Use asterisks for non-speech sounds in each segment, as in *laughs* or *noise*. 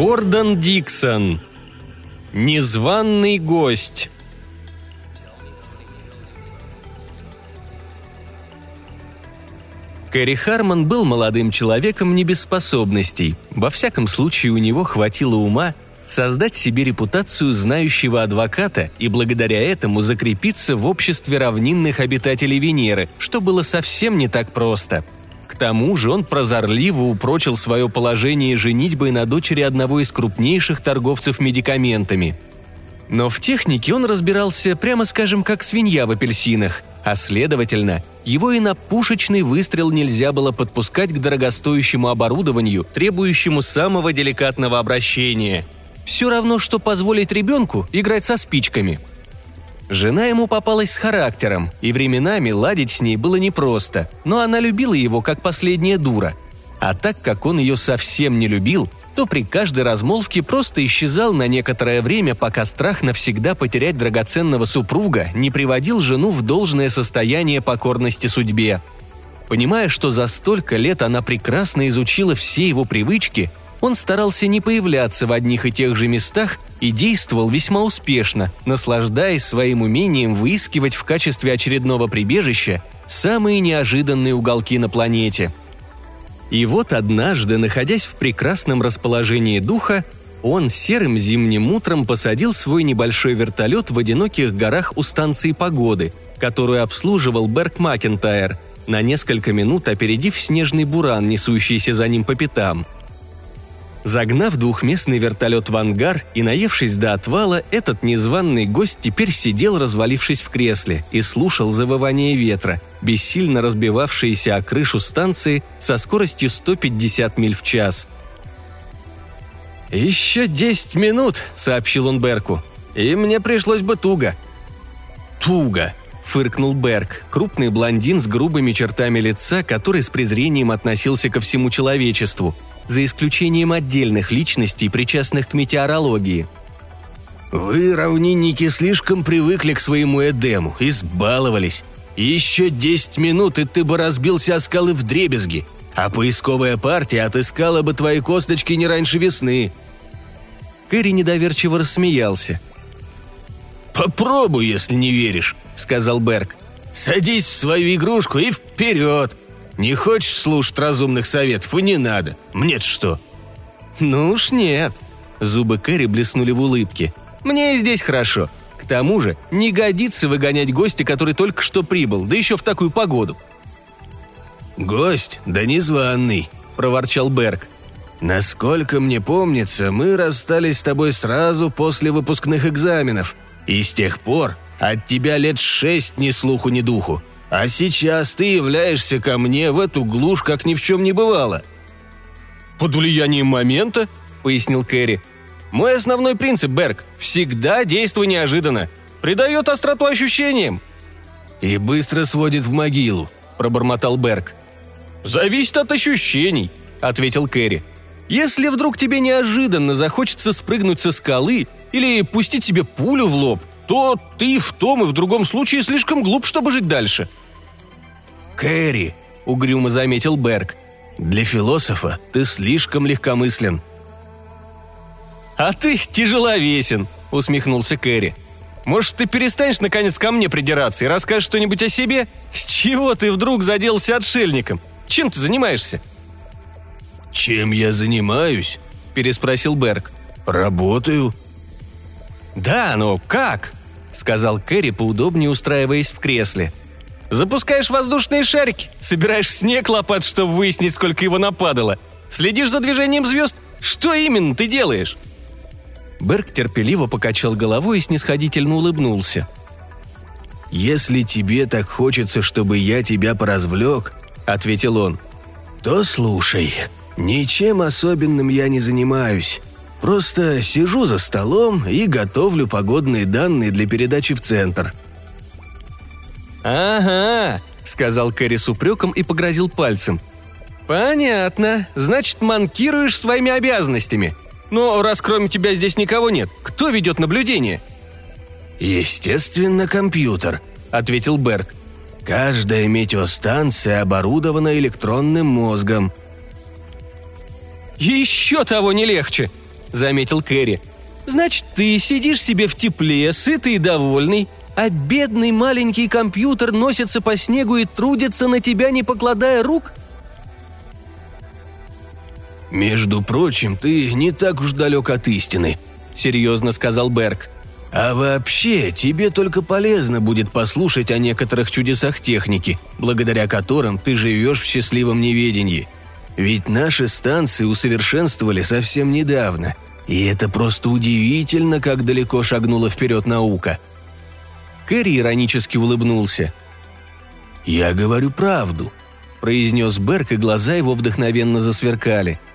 Гордон Диксон. Незваный гость. Кэрри Харман был молодым человеком не. Во всяком случае, у него хватило ума создать себе репутацию знающего адвоката и благодаря этому закрепиться в обществе равнинных обитателей Венеры, что было совсем не так просто. К тому же он прозорливо упрочил свое положение женитьбой на дочери одного из крупнейших торговцев медикаментами. Но в технике он разбирался, прямо скажем, как свинья в апельсинах, а следовательно, его и на пушечный выстрел нельзя было подпускать к дорогостоящему оборудованию, требующему самого деликатного обращения. Все равно, что позволить ребенку играть со спичками. Жена ему попалась с характером, и временами ладить с ней было непросто, но она любила его как последняя дура. А так как он ее совсем не любил, то при каждой размолвке просто исчезал на некоторое время, пока страх навсегда потерять драгоценного супруга не приводил жену в должное состояние покорности судьбе. Понимая, что за столько лет она прекрасно изучила все его привычки, он старался не появляться в одних и тех же местах и действовал весьма успешно, наслаждаясь своим умением выискивать в качестве очередного прибежища самые неожиданные уголки на планете. И вот однажды, находясь в прекрасном расположении духа, он серым зимним утром посадил свой небольшой вертолет в одиноких горах у станции погоды, которую обслуживал Берг Макентайр, на несколько минут опередив снежный буран, несущийся за ним по пятам – Загнав двухместный вертолет в ангар и наевшись до отвала, этот незваный гость теперь сидел, развалившись в кресле, и слушал завывание ветра, бессильно разбивавшиеся о крышу станции со скоростью 150 миль в час. «Еще десять минут», — сообщил он Берку, — «и мне пришлось бы туго». «Туго», — фыркнул Берг, крупный блондин с грубыми чертами лица, который с презрением относился ко всему человечеству — за исключением отдельных личностей, причастных к метеорологии. «Вы, равнинники, слишком привыкли к своему Эдему, избаловались. Еще десять минут, и ты бы разбился о скалы в дребезги, а поисковая партия отыскала бы твои косточки не раньше весны». Кэрри недоверчиво рассмеялся. «Попробуй, если не веришь», — сказал Берг. «Садись в свою игрушку и вперед! Не хочешь слушать разумных советов и не надо. Мне-то что?» «Ну уж нет». Зубы Кэрри блеснули в улыбке. «Мне и здесь хорошо. К тому же не годится выгонять гостя, который только что прибыл, да еще в такую погоду». «Гость, да незваный», — проворчал Берг. «Насколько мне помнится, мы расстались с тобой сразу после выпускных экзаменов, и с тех пор от тебя лет шесть ни слуху, ни духу. А сейчас ты являешься ко мне в эту глушь, как ни в чем не бывало». «Под влиянием момента», — пояснил Кэрри. «Мой основной принцип, Берг, всегда действуй неожиданно. Придает остроту ощущениям». «И быстро сводит в могилу», — пробормотал Берг. «Зависит от ощущений», — ответил Кэрри. «Если вдруг тебе неожиданно захочется спрыгнуть со скалы или пустить себе пулю в лоб, то ты в том и в другом случае слишком глуп, чтобы жить дальше». «Кэрри», — угрюмо заметил Берг, — «для философа ты слишком легкомыслен». «А ты тяжеловесен», — усмехнулся Кэрри. «Может, ты перестанешь наконец ко мне придираться и расскажешь что-нибудь о себе? С чего ты вдруг заделался отшельником? Чем ты занимаешься?» «Чем я занимаюсь?» – переспросил Берг. «Работаю». «Да, но как?» – сказал Кэрри, поудобнее устраиваясь в кресле. Запускаешь воздушные шарики, собираешь снег лопат, чтобы выяснить, сколько его нападало. Следишь за движением звезд. Что именно ты делаешь?» Берг терпеливо покачал головой и снисходительно улыбнулся. «Если тебе так хочется, чтобы я тебя поразвлек», — ответил он, — «то слушай, ничем особенным я не занимаюсь. Просто сижу за столом и готовлю погодные данные для передачи в центр. «Ага», — сказал Кэрри с упреком и погрозил пальцем. «Понятно. Значит, манкируешь своими обязанностями. Но раз кроме тебя здесь никого нет, кто ведет наблюдение?» «Естественно, компьютер», — ответил Берг. «Каждая метеостанция оборудована электронным мозгом». «Еще того не легче», — заметил Кэрри. «Значит, ты сидишь себе в тепле, сытый и довольный, а бедный маленький компьютер носится по снегу и трудится на тебя, не покладая рук?» «Между прочим, ты не так уж далек от истины», — серьезно сказал Берг. «А вообще, тебе только полезно будет послушать о некоторых чудесах техники, благодаря которым ты живешь в счастливом неведении. Ведь наши станции усовершенствовали совсем недавно, и это просто удивительно, как далеко шагнула вперед наука». Кэрри иронически улыбнулся. «Я говорю правду», — произнес Берг, и глаза его вдохновенно засверкали —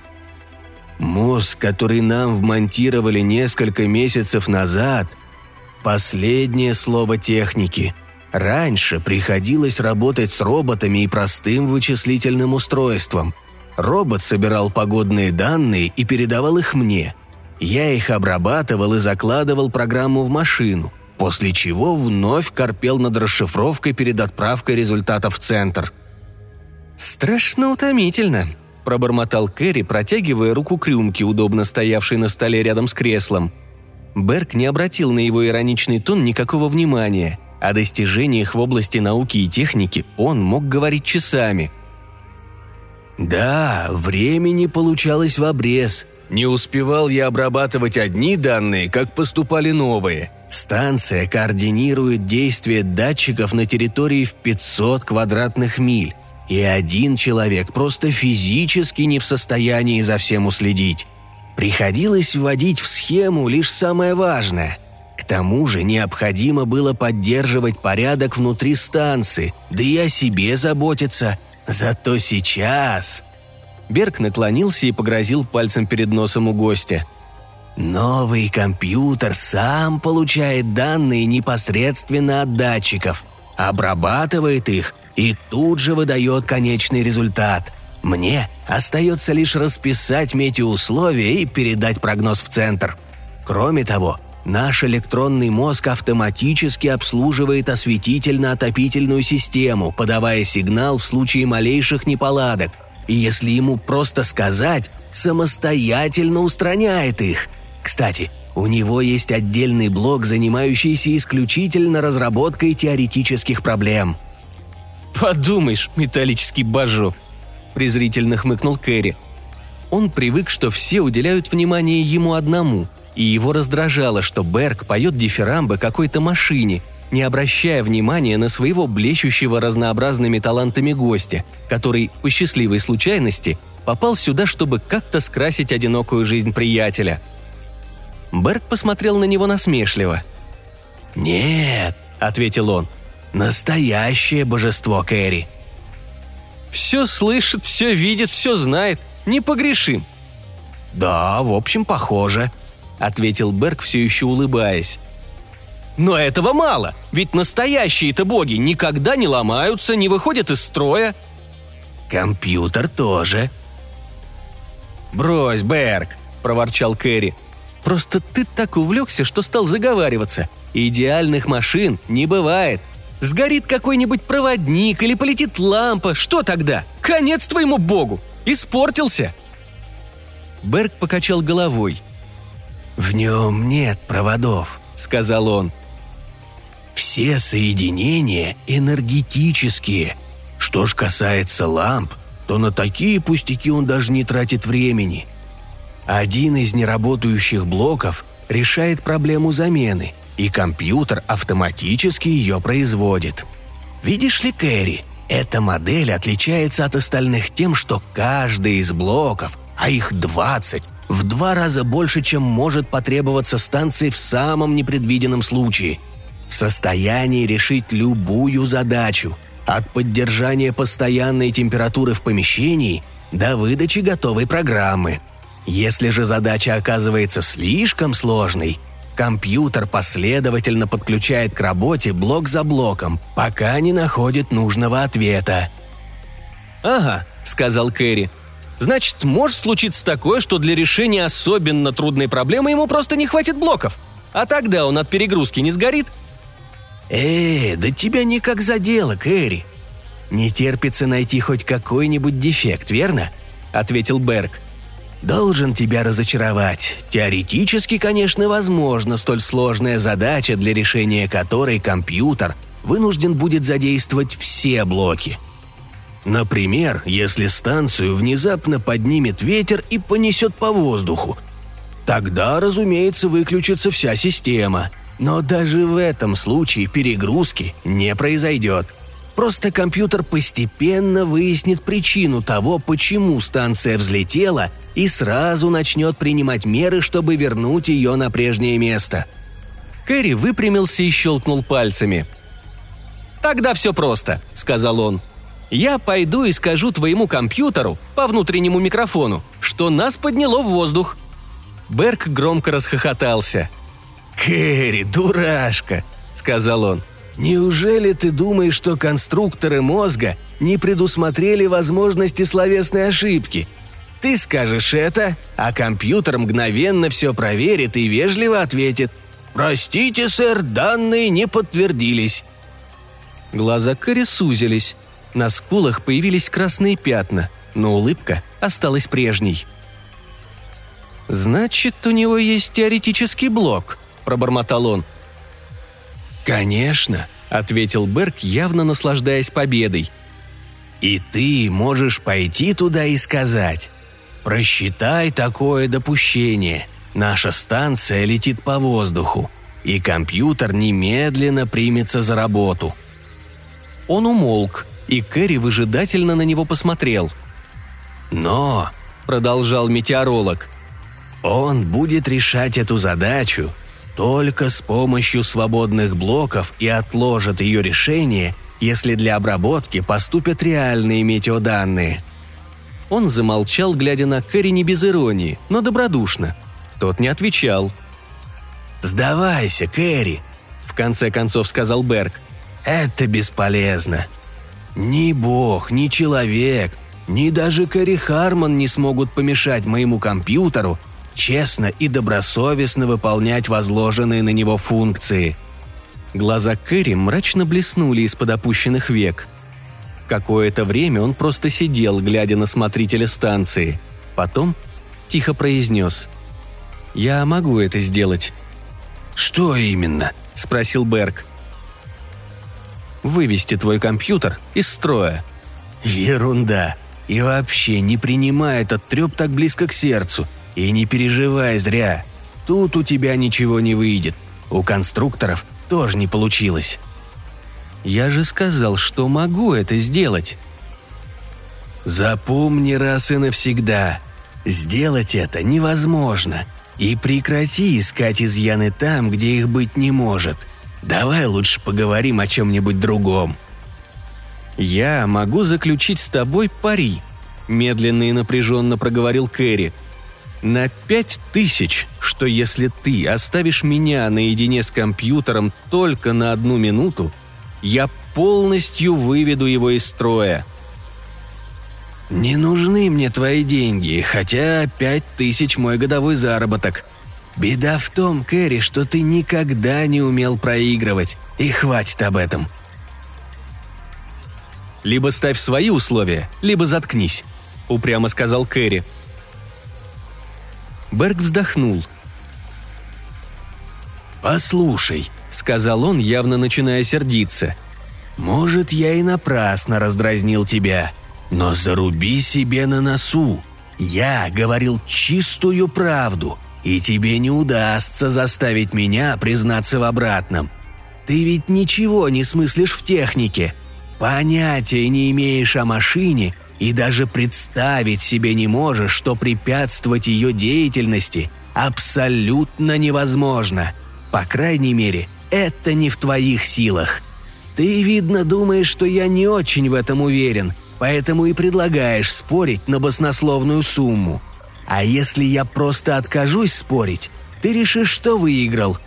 Мозг, который нам вмонтировали несколько месяцев назад – последнее слово техники. Раньше приходилось работать с роботами и простым вычислительным устройством. Робот собирал погодные данные и передавал их мне. Я их обрабатывал и закладывал программу в машину, после чего вновь корпел над расшифровкой перед отправкой результатов в центр. «Страшно утомительно», пробормотал Кэрри, протягивая руку к рюмке, удобно стоявшей на столе рядом с креслом. Берг не обратил на его ироничный тон никакого внимания. О достижениях в области науки и техники он мог говорить часами. «Да, времени получалось в обрез. Не успевал я обрабатывать одни данные, как поступали новые. Станция координирует действия датчиков на территории в 500 квадратных миль. И один человек просто физически не в состоянии за всем уследить. Приходилось вводить в схему лишь самое важное. К тому же необходимо было поддерживать порядок внутри станции, да и о себе заботиться. Зато сейчас... Берг наклонился и погрозил пальцем перед носом у гостя. «Новый компьютер сам получает данные непосредственно от датчиков, обрабатывает их и тут же выдает конечный результат. Мне остается лишь расписать метеоусловия и передать прогноз в центр. Кроме того, наш электронный мозг автоматически обслуживает осветительно-отопительную систему, подавая сигнал в случае малейших неполадок. И если ему просто сказать, самостоятельно устраняет их. Кстати, у него есть отдельный блок, занимающийся исключительно разработкой теоретических проблем – «Подумаешь, металлический божок!» – презрительно хмыкнул Кэрри. Он привык, что все уделяют внимание ему одному, и его раздражало, что Берг поет дифирамбы какой-то машине, не обращая внимания на своего блещущего разнообразными талантами гостя, который, по счастливой случайности, попал сюда, чтобы как-то скрасить одинокую жизнь приятеля. Берг посмотрел на него насмешливо. «Нет», — ответил он, Настоящее божество Кэрри. Все слышит, все видит, все знает. Не погрешим. Да, в общем, похоже, ответил Берг, все еще улыбаясь. Но этого мало, ведь настоящие-то боги никогда не ломаются, не выходят из строя. Компьютер тоже. Брось, Берг, проворчал Кэрри. Просто ты так увлекся, что стал заговариваться. Идеальных машин не бывает. Сгорит какой-нибудь проводник или полетит лампа, что тогда? Конец твоему богу! Испортился!» Берг покачал головой. «В нем нет проводов», — сказал он. «Все соединения энергетические. Что ж касается ламп, то на такие пустяки он даже не тратит времени. Один из неработающих блоков решает проблему замены — и компьютер автоматически ее производит. Видишь ли, Кэрри, эта модель отличается от остальных тем, что каждый из блоков, а их 20, в два раза больше, чем может потребоваться станции в самом непредвиденном случае. В состоянии решить любую задачу, от поддержания постоянной температуры в помещении до выдачи готовой программы. Если же задача оказывается слишком сложной, Компьютер последовательно подключает к работе блок за блоком, пока не находит нужного ответа. «Ага», — сказал Кэрри. Значит, может случиться такое, что для решения особенно трудной проблемы ему просто не хватит блоков. А тогда он от перегрузки не сгорит. «Эй, да тебя никак задело, Кэрри. Не терпится найти хоть какой-нибудь дефект, верно?» – ответил Берг. «Должен тебя разочаровать. Теоретически, конечно, возможно столь сложная задача, для решения которой компьютер вынужден будет задействовать все блоки – Например, если станцию внезапно поднимет ветер и понесет по воздуху. Тогда, разумеется, выключится вся система. Но даже в этом случае перегрузки не произойдет. Просто компьютер постепенно выяснит причину того, почему станция взлетела, и сразу начнет принимать меры, чтобы вернуть ее на прежнее место. Кэрри выпрямился и щелкнул пальцами. «Тогда все просто», — сказал он. Я пойду и скажу твоему компьютеру по внутреннему микрофону, что нас подняло в воздух». Берг громко расхохотался. «Кэрри, дурашка!» – сказал он. «Неужели ты думаешь, что конструкторы мозга не предусмотрели возможности словесной ошибки? Ты скажешь это, а компьютер мгновенно все проверит и вежливо ответит. «Простите, сэр, данные не подтвердились». Глаза Кэрри сузились. На скулах появились красные пятна, но улыбка осталась прежней. «Значит, у него есть теоретический блок», – пробормотал он. «Конечно», – ответил Берг, явно наслаждаясь победой. «И ты можешь пойти туда и сказать, просчитай такое допущение, наша станция летит по воздуху, и компьютер немедленно примется за работу». Он умолк, и Кэрри выжидательно на него посмотрел. «Но», — продолжал метеоролог, — «он будет решать эту задачу только с помощью свободных блоков и отложит ее решение, если для обработки поступят реальные метеоданные». Он замолчал, глядя на Кэрри не без иронии, но добродушно. Тот не отвечал. «Сдавайся, Кэрри», — в конце концов сказал Берг. «Это бесполезно. Ни бог, ни человек, ни даже Кэрри Харман не смогут помешать моему компьютеру честно и добросовестно выполнять возложенные на него функции. Глаза Кэрри мрачно блеснули из-под опущенных век. Какое-то время он просто сидел, глядя на смотрителя станции. Потом тихо произнес. «Я могу это сделать». «Что именно?» – спросил Берг вывести твой компьютер из строя». «Ерунда. И вообще не принимай этот треп так близко к сердцу. И не переживай зря. Тут у тебя ничего не выйдет. У конструкторов тоже не получилось». «Я же сказал, что могу это сделать». «Запомни раз и навсегда. Сделать это невозможно. И прекрати искать изъяны там, где их быть не может», Давай лучше поговорим о чем-нибудь другом». «Я могу заключить с тобой пари», – медленно и напряженно проговорил Кэрри. «На пять тысяч, что если ты оставишь меня наедине с компьютером только на одну минуту, я полностью выведу его из строя». «Не нужны мне твои деньги, хотя пять тысяч мой годовой заработок», Беда в том, Кэрри, что ты никогда не умел проигрывать, и хватит об этом. «Либо ставь свои условия, либо заткнись», — упрямо сказал Кэрри. Берг вздохнул. «Послушай», — сказал он, явно начиная сердиться. «Может, я и напрасно раздразнил тебя, но заруби себе на носу. Я говорил чистую правду, и тебе не удастся заставить меня признаться в обратном. Ты ведь ничего не смыслишь в технике. Понятия не имеешь о машине и даже представить себе не можешь, что препятствовать ее деятельности абсолютно невозможно. По крайней мере, это не в твоих силах. Ты, видно, думаешь, что я не очень в этом уверен, поэтому и предлагаешь спорить на баснословную сумму – а если я просто откажусь спорить, ты решишь, что выиграл.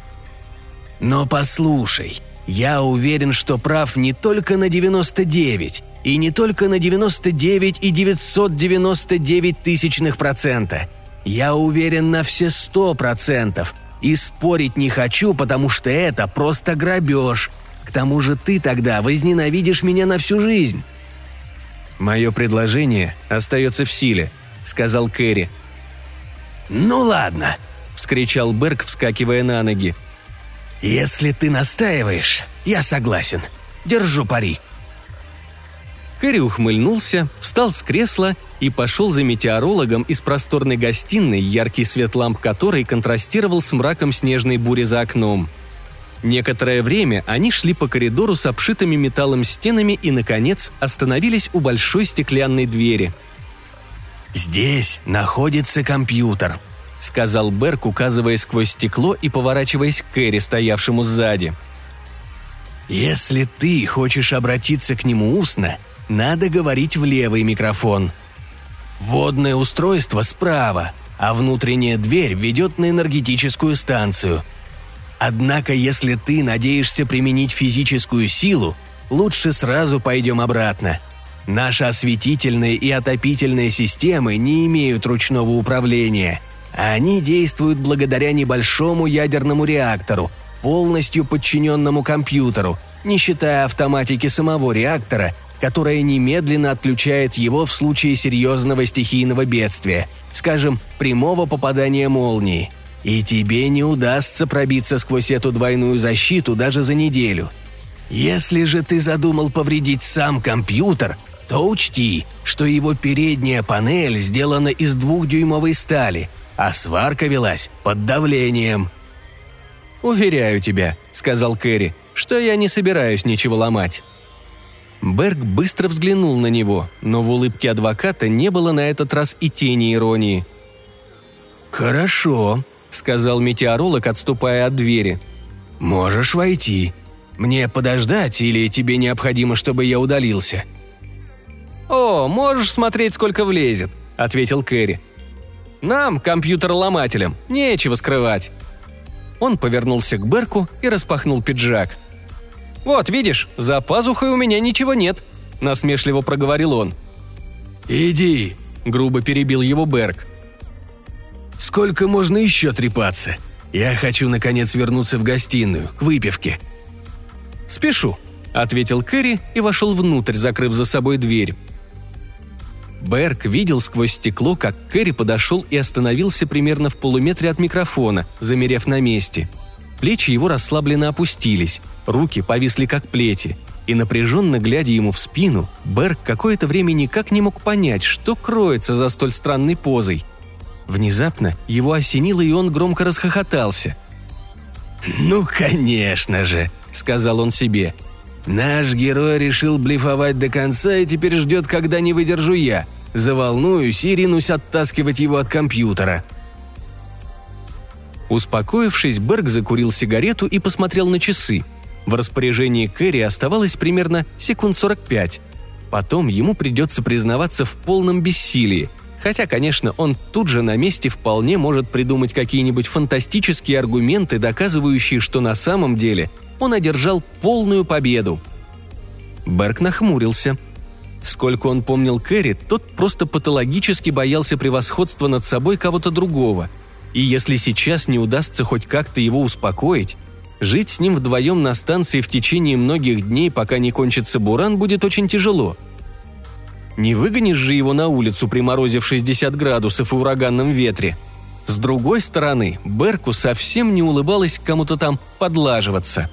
Но послушай, я уверен, что прав не только на 99, И не только на 99 и 999 тысячных процента. Я уверен на все сто процентов. И спорить не хочу, потому что это просто грабеж. К тому же ты тогда возненавидишь меня на всю жизнь». «Мое предложение остается в силе», — сказал Кэрри. «Ну ладно», — вскричал Берг, вскакивая на ноги. «Если ты настаиваешь, я согласен. Держу пари». Кэрри ухмыльнулся, встал с кресла и пошел за метеорологом из просторной гостиной, яркий свет ламп которой контрастировал с мраком снежной бури за окном. Некоторое время они шли по коридору с обшитыми металлом стенами и, наконец, остановились у большой стеклянной двери. «Здесь находится компьютер», — сказал Берк, указывая сквозь стекло и поворачиваясь к Кэрри, стоявшему сзади. «Если ты хочешь обратиться к нему устно, надо говорить в левый микрофон. Водное устройство справа, а внутренняя дверь ведет на энергетическую станцию. Однако, если ты надеешься применить физическую силу, лучше сразу пойдем обратно. Наши осветительные и отопительные системы не имеют ручного управления. Они действуют благодаря небольшому ядерному реактору, полностью подчиненному компьютеру, не считая автоматики самого реактора которая немедленно отключает его в случае серьезного стихийного бедствия, скажем, прямого попадания молнии. И тебе не удастся пробиться сквозь эту двойную защиту даже за неделю. Если же ты задумал повредить сам компьютер, то учти, что его передняя панель сделана из двухдюймовой стали, а сварка велась под давлением. «Уверяю тебя», — сказал Кэрри, — «что я не собираюсь ничего ломать». Берг быстро взглянул на него, но в улыбке адвоката не было на этот раз и тени иронии. «Хорошо», — сказал метеоролог, отступая от двери. «Можешь войти. Мне подождать или тебе необходимо, чтобы я удалился?» «О, можешь смотреть, сколько влезет», — ответил Кэрри. «Нам, компьютер-ломателям, нечего скрывать». Он повернулся к Берку и распахнул пиджак — «Вот, видишь, за пазухой у меня ничего нет», – насмешливо проговорил он. «Иди», – грубо перебил его Берг. «Сколько можно еще трепаться? Я хочу, наконец, вернуться в гостиную, к выпивке». «Спешу», – ответил Кэрри и вошел внутрь, закрыв за собой дверь. Берг видел сквозь стекло, как Кэрри подошел и остановился примерно в полуметре от микрофона, замерев на месте – Плечи его расслабленно опустились, руки повисли как плети, и напряженно глядя ему в спину, Берг какое-то время никак не мог понять, что кроется за столь странной позой. Внезапно его осенило, и он громко расхохотался. «Ну, конечно же», — сказал он себе. «Наш герой решил блефовать до конца и теперь ждет, когда не выдержу я. Заволнуюсь и ринусь оттаскивать его от компьютера». Успокоившись, Берг закурил сигарету и посмотрел на часы. В распоряжении Кэрри оставалось примерно секунд 45. Потом ему придется признаваться в полном бессилии, хотя, конечно, он тут же на месте вполне может придумать какие-нибудь фантастические аргументы, доказывающие, что на самом деле он одержал полную победу. Берг нахмурился. Сколько он помнил Кэрри, тот просто патологически боялся превосходства над собой кого-то другого – и если сейчас не удастся хоть как-то его успокоить, жить с ним вдвоем на станции в течение многих дней, пока не кончится буран, будет очень тяжело. Не выгонишь же его на улицу при морозе в 60 градусов и ураганном ветре. С другой стороны, Берку совсем не улыбалось кому-то там подлаживаться.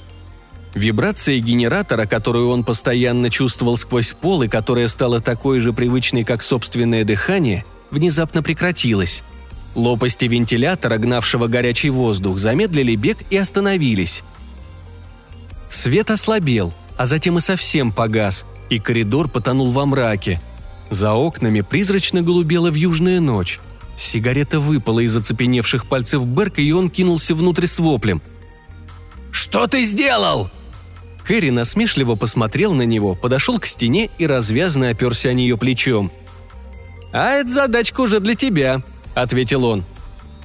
Вибрация генератора, которую он постоянно чувствовал сквозь пол и которая стала такой же привычной, как собственное дыхание, внезапно прекратилась – Лопасти вентилятора, гнавшего горячий воздух, замедлили бег и остановились. Свет ослабел, а затем и совсем погас, и коридор потонул во мраке. За окнами призрачно голубела вьюжная ночь. Сигарета выпала из оцепеневших пальцев Берка, и он кинулся внутрь с воплем. «Что ты сделал?» Кэрри насмешливо посмотрел на него, подошел к стене и развязно оперся о нее плечом. «А эта задачка уже для тебя», — ответил он.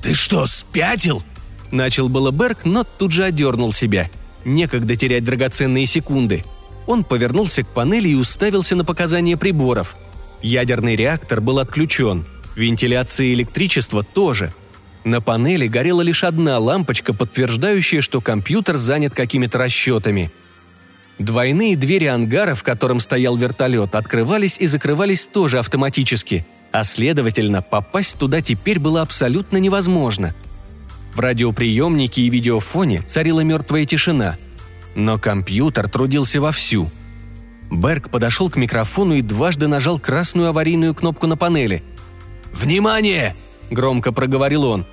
«Ты что, спятил?» Начал было Берг, но тут же одернул себя. Некогда терять драгоценные секунды. Он повернулся к панели и уставился на показания приборов. Ядерный реактор был отключен. Вентиляция и электричество тоже. На панели горела лишь одна лампочка, подтверждающая, что компьютер занят какими-то расчетами. Двойные двери ангара, в котором стоял вертолет, открывались и закрывались тоже автоматически, а следовательно, попасть туда теперь было абсолютно невозможно. В радиоприемнике и видеофоне царила мертвая тишина. Но компьютер трудился вовсю. Берг подошел к микрофону и дважды нажал красную аварийную кнопку на панели. «Внимание!» – громко проговорил он.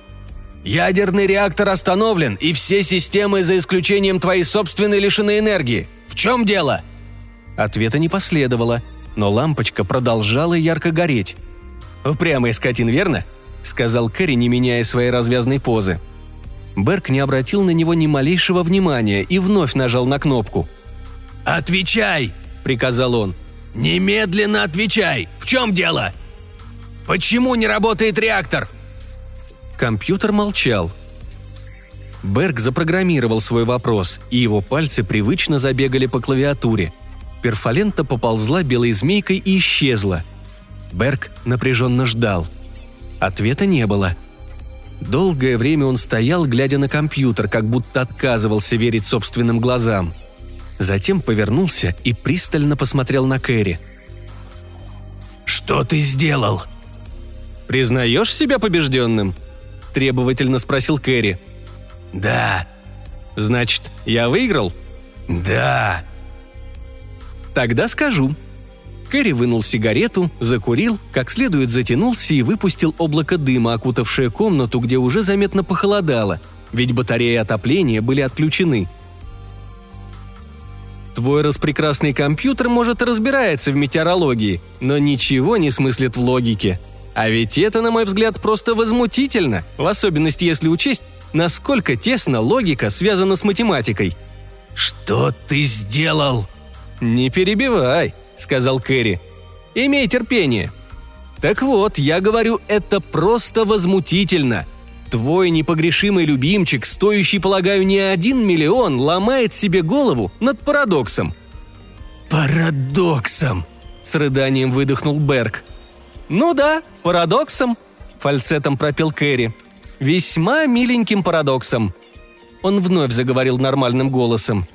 «Ядерный реактор остановлен, и все системы, за исключением твоей собственной, лишены энергии. В чем дело?» Ответа не последовало, но лампочка продолжала ярко гореть. «Упрямый скотин, верно?» – сказал Кэрри, не меняя своей развязной позы. Берг не обратил на него ни малейшего внимания и вновь нажал на кнопку. «Отвечай!» – приказал он. «Немедленно отвечай! В чем дело? Почему не работает реактор?» Компьютер молчал. Берг запрограммировал свой вопрос, и его пальцы привычно забегали по клавиатуре. Перфолента поползла белой змейкой и исчезла. Берг напряженно ждал. Ответа не было. Долгое время он стоял, глядя на компьютер, как будто отказывался верить собственным глазам. Затем повернулся и пристально посмотрел на Кэрри. «Что ты сделал?» «Признаешь себя побежденным?» – требовательно спросил Кэрри. «Да». «Значит, я выиграл?» «Да». «Тогда скажу». Кэрри вынул сигарету, закурил, как следует затянулся и выпустил облако дыма, окутавшее комнату, где уже заметно похолодало, ведь батареи отопления были отключены. Твой распрекрасный компьютер, может, разбирается в метеорологии, но ничего не смыслит в логике. А ведь это, на мой взгляд, просто возмутительно, в особенности если учесть, насколько тесно логика связана с математикой. «Что ты сделал?» «Не перебивай», — сказал Кэрри. «Имей терпение». «Так вот, я говорю, это просто возмутительно. Твой непогрешимый любимчик, стоящий, полагаю, не один миллион, ломает себе голову над парадоксом». «Парадоксом!» — с рыданием выдохнул Берг. «Ну да, парадоксом», — фальцетом пропел Кэрри. «Весьма миленьким парадоксом». Он вновь заговорил нормальным голосом.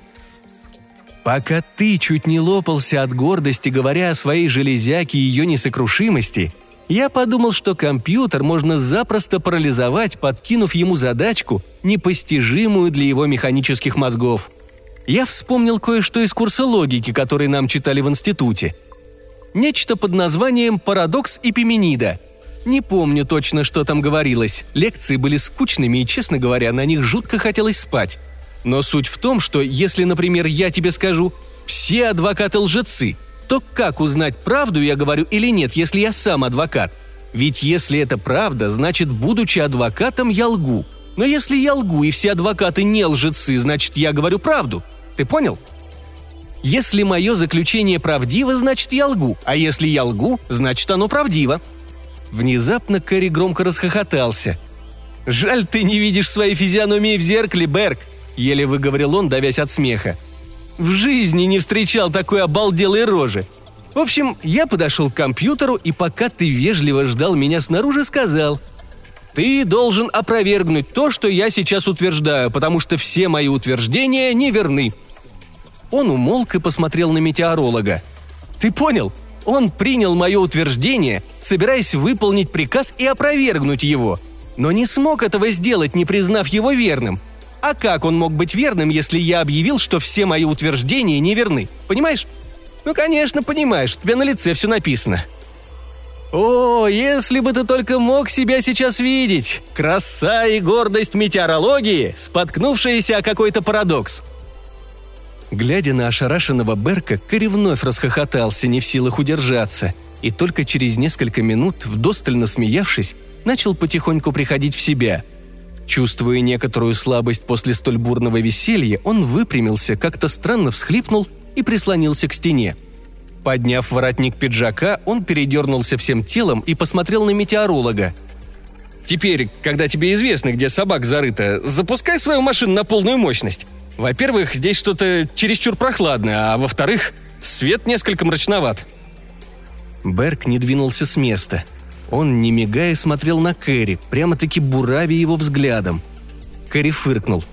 «Пока ты чуть не лопался от гордости, говоря о своей железяке и ее несокрушимости, я подумал, что компьютер можно запросто парализовать, подкинув ему задачку, непостижимую для его механических мозгов. Я вспомнил кое-что из курса логики, который нам читали в институте. Нечто под названием «Парадокс Эпименида». Не помню точно, что там говорилось. Лекции были скучными, и, честно говоря, на них жутко хотелось спать. Но суть в том, что если, например, я тебе скажу «все адвокаты лжецы», то как узнать, правду я говорю или нет, если я сам адвокат? Ведь если это правда, значит, будучи адвокатом, я лгу. Но если я лгу и все адвокаты не лжецы, значит, я говорю правду. Ты понял? Если мое заключение правдиво, значит, я лгу, а если я лгу, значит, оно правдиво. Внезапно Кэрри громко расхохотался. «Жаль, ты не видишь своей физиономии в зеркале, Берг», — еле выговорил он, давясь от смеха. В жизни не встречал такой обалделой рожи. В общем, я подошел к компьютеру, и пока ты вежливо ждал меня снаружи, сказал «Ты должен опровергнуть то, что я сейчас утверждаю, потому что все мои утверждения неверны». Он умолк и посмотрел на метеоролога. «Ты понял? Он принял мое утверждение, собираясь выполнить приказ и опровергнуть его, но не смог этого сделать, не признав его верным – а как он мог быть верным, если я объявил, что все мои утверждения неверны? Понимаешь? Ну, конечно, понимаешь, у тебя на лице все написано. О, если бы ты только мог себя сейчас видеть! Краса и гордость метеорологии, споткнувшаяся о какой-то парадокс. Глядя на ошарашенного Берка, Кэрри вновь расхохотался, не в силах удержаться, и только через несколько минут, вдостально смеявшись, начал потихоньку приходить в себя – Чувствуя некоторую слабость после столь бурного веселья, он выпрямился, как-то странно всхлипнул и прислонился к стене. Подняв воротник пиджака, он передернулся всем телом и посмотрел на метеоролога. «Теперь, когда тебе известно, где собак зарыта, запускай свою машину на полную мощность. Во-первых, здесь что-то чересчур прохладно, а во-вторых, свет несколько мрачноват». Берг не двинулся с места. Он, не мигая, смотрел на Кэрри, прямо-таки бурави его взглядом. Кэрри фыркнул.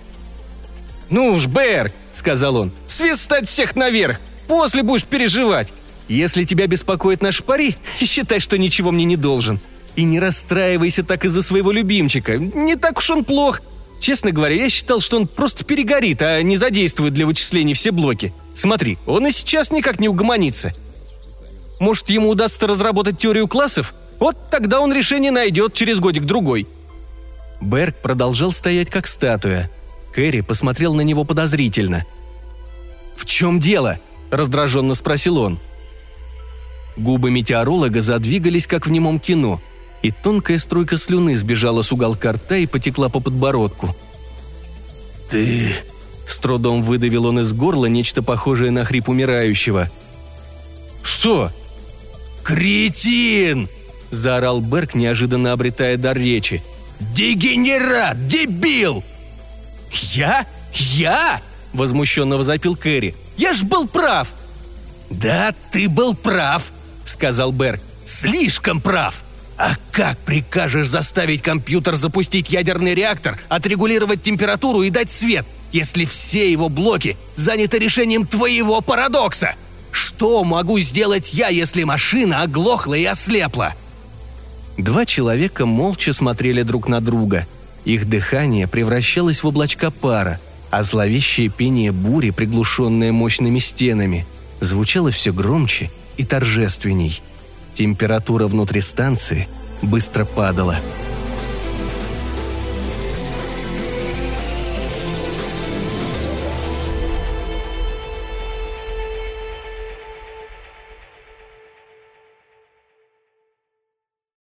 «Ну уж, Берг!» — сказал он. «Свет стать всех наверх! После будешь переживать!» «Если тебя беспокоит наш пари, *laughs* считай, что ничего мне не должен. И не расстраивайся так из-за своего любимчика. Не так уж он плох. Честно говоря, я считал, что он просто перегорит, а не задействует для вычислений все блоки. Смотри, он и сейчас никак не угомонится. Может, ему удастся разработать теорию классов? Вот тогда он решение найдет через годик-другой». Берг продолжал стоять как статуя. Кэрри посмотрел на него подозрительно. «В чем дело?» – раздраженно спросил он. Губы метеоролога задвигались, как в немом кино – и тонкая струйка слюны сбежала с уголка рта и потекла по подбородку. «Ты...» — с трудом выдавил он из горла нечто похожее на хрип умирающего. «Что?» «Кретин!» — заорал Берг, неожиданно обретая дар речи. «Дегенерат! Дебил!» «Я? Я?» — возмущенно возопил Кэрри. «Я ж был прав!» «Да, ты был прав», — сказал Берг. «Слишком прав!» А как прикажешь заставить компьютер запустить ядерный реактор, отрегулировать температуру и дать свет, если все его блоки заняты решением твоего парадокса? Что могу сделать я, если машина оглохла и ослепла?» Два человека молча смотрели друг на друга. Их дыхание превращалось в облачка пара, а зловещее пение бури, приглушенное мощными стенами, звучало все громче и торжественней – Температура внутри станции быстро падала –